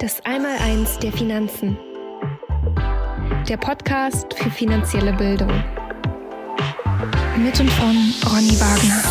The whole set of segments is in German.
Das Einmaleins der Finanzen. Der Podcast für finanzielle Bildung. Mit und von Ronny Wagner.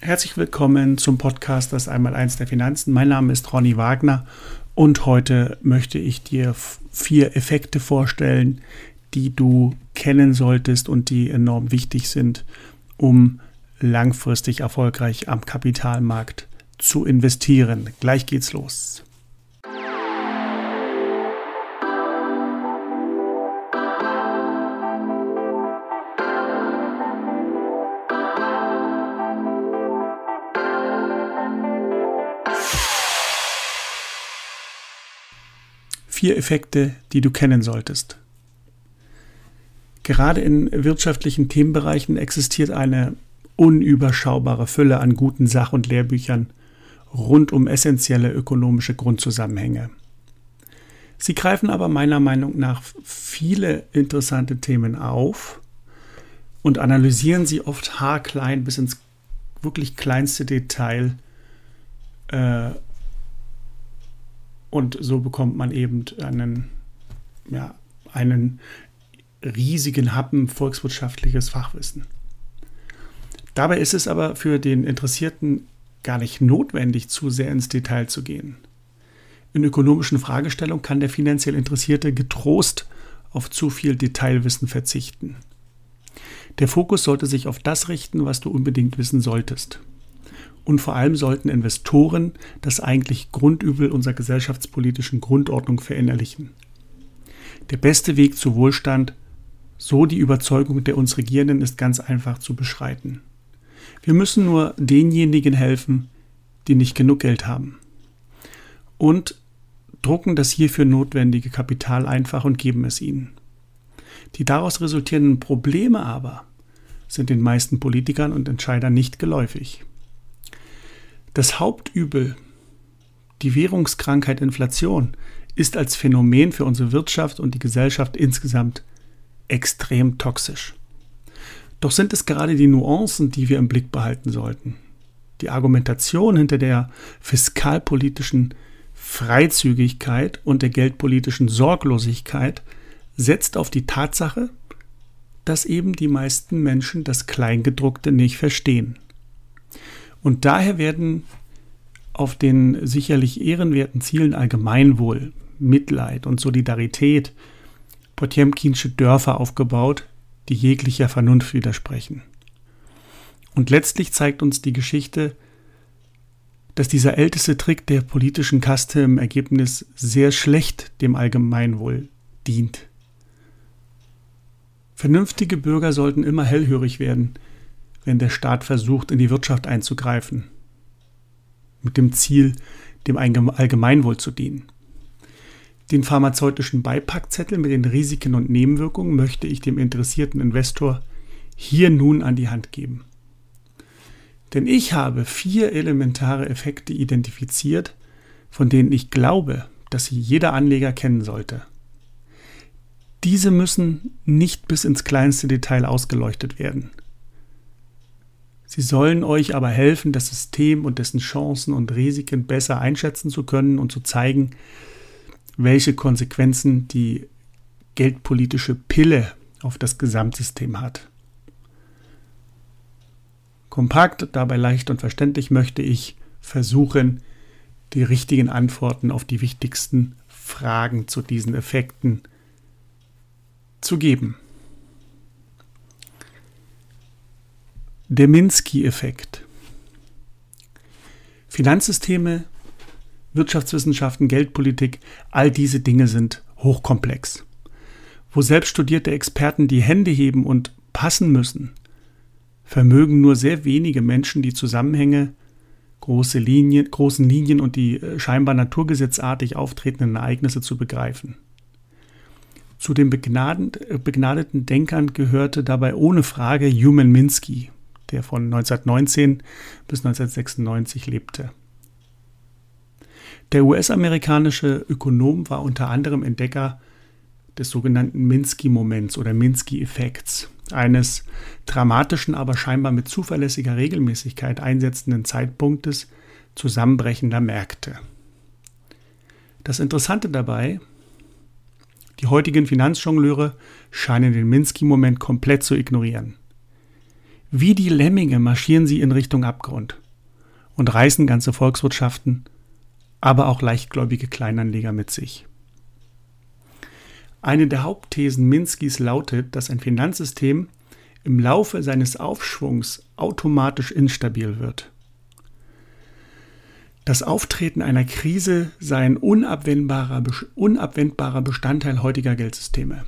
Herzlich willkommen zum Podcast Das Einmaleins der Finanzen. Mein Name ist Ronny Wagner und heute möchte ich dir vier Effekte vorstellen, die du kennen solltest und die enorm wichtig sind, um langfristig erfolgreich am Kapitalmarkt zu investieren. Gleich geht's los. Vier Effekte, die du kennen solltest. Gerade in wirtschaftlichen Themenbereichen existiert eine unüberschaubare Fülle an guten Sach- und Lehrbüchern rund um essentielle ökonomische Grundzusammenhänge. Sie greifen aber meiner Meinung nach viele interessante Themen auf und analysieren sie oft haarklein bis ins wirklich kleinste Detail äh, und so bekommt man eben einen, ja, einen riesigen Happen volkswirtschaftliches Fachwissen. Dabei ist es aber für den Interessierten gar nicht notwendig, zu sehr ins Detail zu gehen. In ökonomischen Fragestellungen kann der finanziell Interessierte getrost auf zu viel Detailwissen verzichten. Der Fokus sollte sich auf das richten, was du unbedingt wissen solltest. Und vor allem sollten Investoren das eigentlich Grundübel unserer gesellschaftspolitischen Grundordnung verinnerlichen. Der beste Weg zu Wohlstand, so die Überzeugung der uns Regierenden, ist ganz einfach zu beschreiten. Wir müssen nur denjenigen helfen, die nicht genug Geld haben. Und drucken das hierfür notwendige Kapital einfach und geben es ihnen. Die daraus resultierenden Probleme aber sind den meisten Politikern und Entscheidern nicht geläufig. Das Hauptübel, die Währungskrankheit Inflation, ist als Phänomen für unsere Wirtschaft und die Gesellschaft insgesamt extrem toxisch. Doch sind es gerade die Nuancen, die wir im Blick behalten sollten. Die Argumentation hinter der fiskalpolitischen Freizügigkeit und der geldpolitischen Sorglosigkeit setzt auf die Tatsache, dass eben die meisten Menschen das Kleingedruckte nicht verstehen. Und daher werden auf den sicherlich ehrenwerten Zielen Allgemeinwohl, Mitleid und Solidarität Potjemkinsche Dörfer aufgebaut, die jeglicher Vernunft widersprechen. Und letztlich zeigt uns die Geschichte, dass dieser älteste Trick der politischen Kaste im Ergebnis sehr schlecht dem Allgemeinwohl dient. Vernünftige Bürger sollten immer hellhörig werden, wenn der Staat versucht, in die Wirtschaft einzugreifen, mit dem Ziel, dem Allgemeinwohl zu dienen. Den pharmazeutischen Beipackzettel mit den Risiken und Nebenwirkungen möchte ich dem interessierten Investor hier nun an die Hand geben. Denn ich habe vier elementare Effekte identifiziert, von denen ich glaube, dass sie jeder Anleger kennen sollte. Diese müssen nicht bis ins kleinste Detail ausgeleuchtet werden. Sie sollen euch aber helfen, das System und dessen Chancen und Risiken besser einschätzen zu können und zu zeigen, welche Konsequenzen die geldpolitische Pille auf das Gesamtsystem hat. Kompakt, dabei leicht und verständlich möchte ich versuchen, die richtigen Antworten auf die wichtigsten Fragen zu diesen Effekten zu geben. Der Minsky-Effekt. Finanzsysteme, Wirtschaftswissenschaften, Geldpolitik, all diese Dinge sind hochkomplex. Wo selbst studierte Experten die Hände heben und passen müssen, vermögen nur sehr wenige Menschen die Zusammenhänge, große Linien, großen Linien und die äh, scheinbar naturgesetzartig auftretenden Ereignisse zu begreifen. Zu den äh, begnadeten Denkern gehörte dabei ohne Frage Human Minsky, der von 1919 bis 1996 lebte. Der US-amerikanische Ökonom war unter anderem Entdecker des sogenannten Minsky-Moments oder Minsky-Effekts, eines dramatischen, aber scheinbar mit zuverlässiger Regelmäßigkeit einsetzenden Zeitpunktes zusammenbrechender Märkte. Das Interessante dabei, die heutigen Finanzjongleure scheinen den Minsky-Moment komplett zu ignorieren. Wie die Lemminge marschieren sie in Richtung Abgrund und reißen ganze Volkswirtschaften, aber auch leichtgläubige Kleinanleger mit sich. Eine der Hauptthesen Minskys lautet, dass ein Finanzsystem im Laufe seines Aufschwungs automatisch instabil wird. Das Auftreten einer Krise sei ein unabwendbarer, unabwendbarer Bestandteil heutiger Geldsysteme.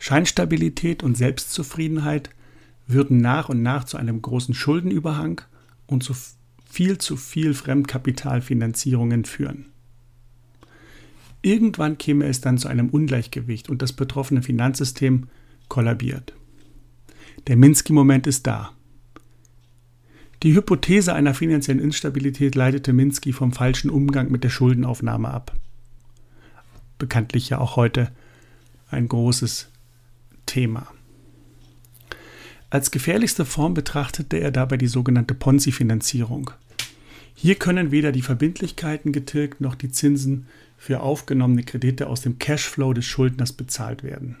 Scheinstabilität und Selbstzufriedenheit würden nach und nach zu einem großen Schuldenüberhang und zu viel zu viel Fremdkapitalfinanzierungen führen. Irgendwann käme es dann zu einem Ungleichgewicht und das betroffene Finanzsystem kollabiert. Der Minsky-Moment ist da. Die Hypothese einer finanziellen Instabilität leitete Minsky vom falschen Umgang mit der Schuldenaufnahme ab. Bekanntlich ja auch heute ein großes Thema. Als gefährlichste Form betrachtete er dabei die sogenannte Ponzi-Finanzierung. Hier können weder die Verbindlichkeiten getilgt noch die Zinsen für aufgenommene Kredite aus dem Cashflow des Schuldners bezahlt werden.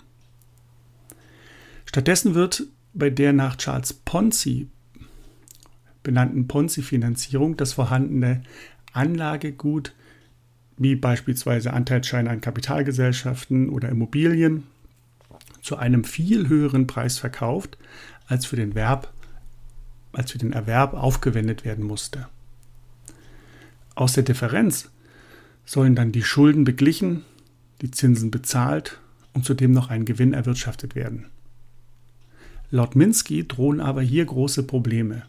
Stattdessen wird bei der nach Charles Ponzi benannten Ponzi-Finanzierung das vorhandene Anlagegut, wie beispielsweise Anteilsscheine an Kapitalgesellschaften oder Immobilien, zu einem viel höheren Preis verkauft, als für den, Verb, als für den Erwerb aufgewendet werden musste. Aus der Differenz sollen dann die Schulden beglichen, die Zinsen bezahlt und zudem noch ein Gewinn erwirtschaftet werden. Laut Minsky drohen aber hier große Probleme.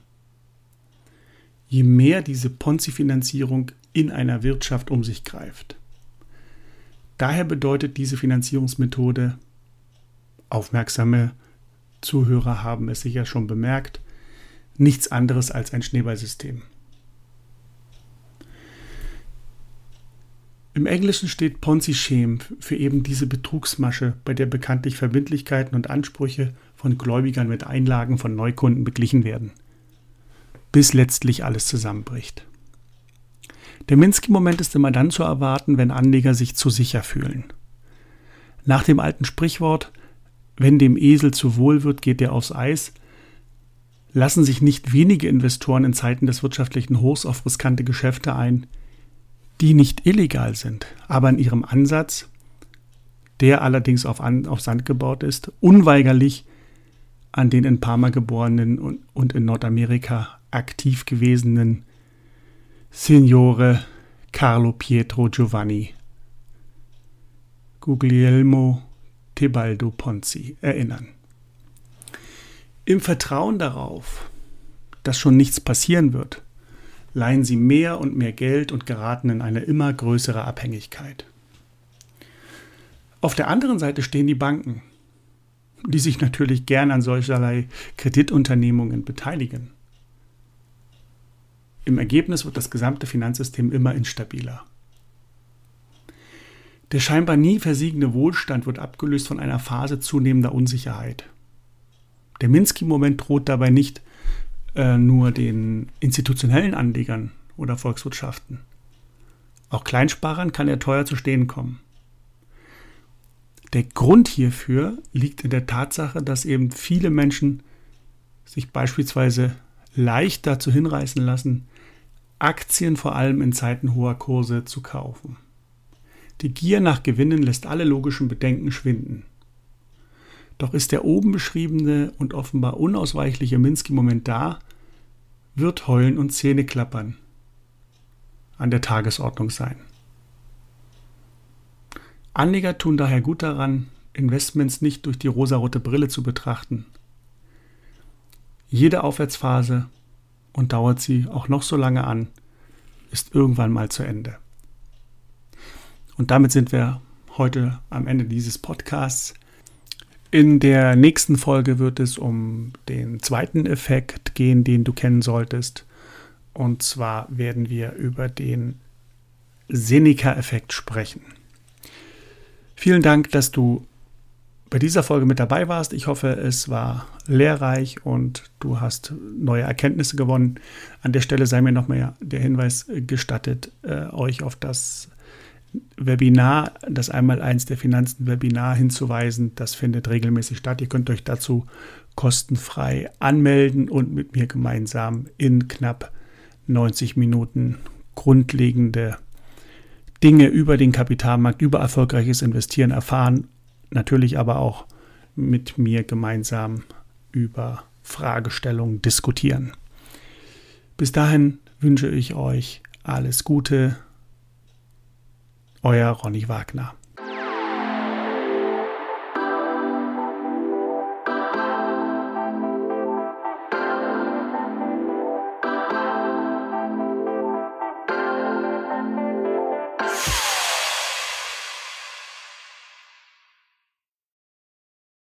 Je mehr diese Ponzi-Finanzierung in einer Wirtschaft um sich greift. Daher bedeutet diese Finanzierungsmethode, aufmerksame Zuhörer haben es sicher schon bemerkt, nichts anderes als ein Schneeballsystem. Im Englischen steht Ponzi-Scheme für eben diese Betrugsmasche, bei der bekanntlich Verbindlichkeiten und Ansprüche von Gläubigern mit Einlagen von Neukunden beglichen werden, bis letztlich alles zusammenbricht. Der Minsky-Moment ist immer dann zu erwarten, wenn Anleger sich zu sicher fühlen. Nach dem alten Sprichwort, wenn dem Esel zu wohl wird, geht er aufs Eis, lassen sich nicht wenige Investoren in Zeiten des wirtschaftlichen Hochs auf riskante Geschäfte ein, die nicht illegal sind, aber in ihrem Ansatz, der allerdings auf, auf Sand gebaut ist, unweigerlich an den in Parma geborenen und, und in Nordamerika aktiv gewesenen Signore Carlo Pietro Giovanni. Guglielmo Tebaldo Ponzi erinnern. Im Vertrauen darauf, dass schon nichts passieren wird, leihen sie mehr und mehr Geld und geraten in eine immer größere Abhängigkeit. Auf der anderen Seite stehen die Banken, die sich natürlich gern an solcherlei Kreditunternehmungen beteiligen. Im Ergebnis wird das gesamte Finanzsystem immer instabiler. Der scheinbar nie versiegende Wohlstand wird abgelöst von einer Phase zunehmender Unsicherheit. Der Minsky-Moment droht dabei nicht äh, nur den institutionellen Anlegern oder Volkswirtschaften. Auch Kleinsparern kann er teuer zu stehen kommen. Der Grund hierfür liegt in der Tatsache, dass eben viele Menschen sich beispielsweise leicht dazu hinreißen lassen, Aktien vor allem in Zeiten hoher Kurse zu kaufen. Die Gier nach Gewinnen lässt alle logischen Bedenken schwinden. Doch ist der oben beschriebene und offenbar unausweichliche Minsky-Moment da, wird Heulen und Zähne klappern an der Tagesordnung sein. Anleger tun daher gut daran, Investments nicht durch die rosarote Brille zu betrachten. Jede Aufwärtsphase, und dauert sie auch noch so lange an, ist irgendwann mal zu Ende. Und damit sind wir heute am Ende dieses Podcasts. In der nächsten Folge wird es um den zweiten Effekt gehen, den du kennen solltest. Und zwar werden wir über den Seneca-Effekt sprechen. Vielen Dank, dass du bei dieser Folge mit dabei warst. Ich hoffe, es war lehrreich und du hast neue Erkenntnisse gewonnen. An der Stelle sei mir noch mal der Hinweis gestattet, äh, euch auf das Webinar, das Einmaleins der Finanzen-Webinar hinzuweisen. Das findet regelmäßig statt. Ihr könnt euch dazu kostenfrei anmelden und mit mir gemeinsam in knapp 90 Minuten grundlegende Dinge über den Kapitalmarkt, über erfolgreiches Investieren erfahren natürlich aber auch mit mir gemeinsam über Fragestellungen diskutieren. Bis dahin wünsche ich euch alles Gute. Euer Ronny Wagner.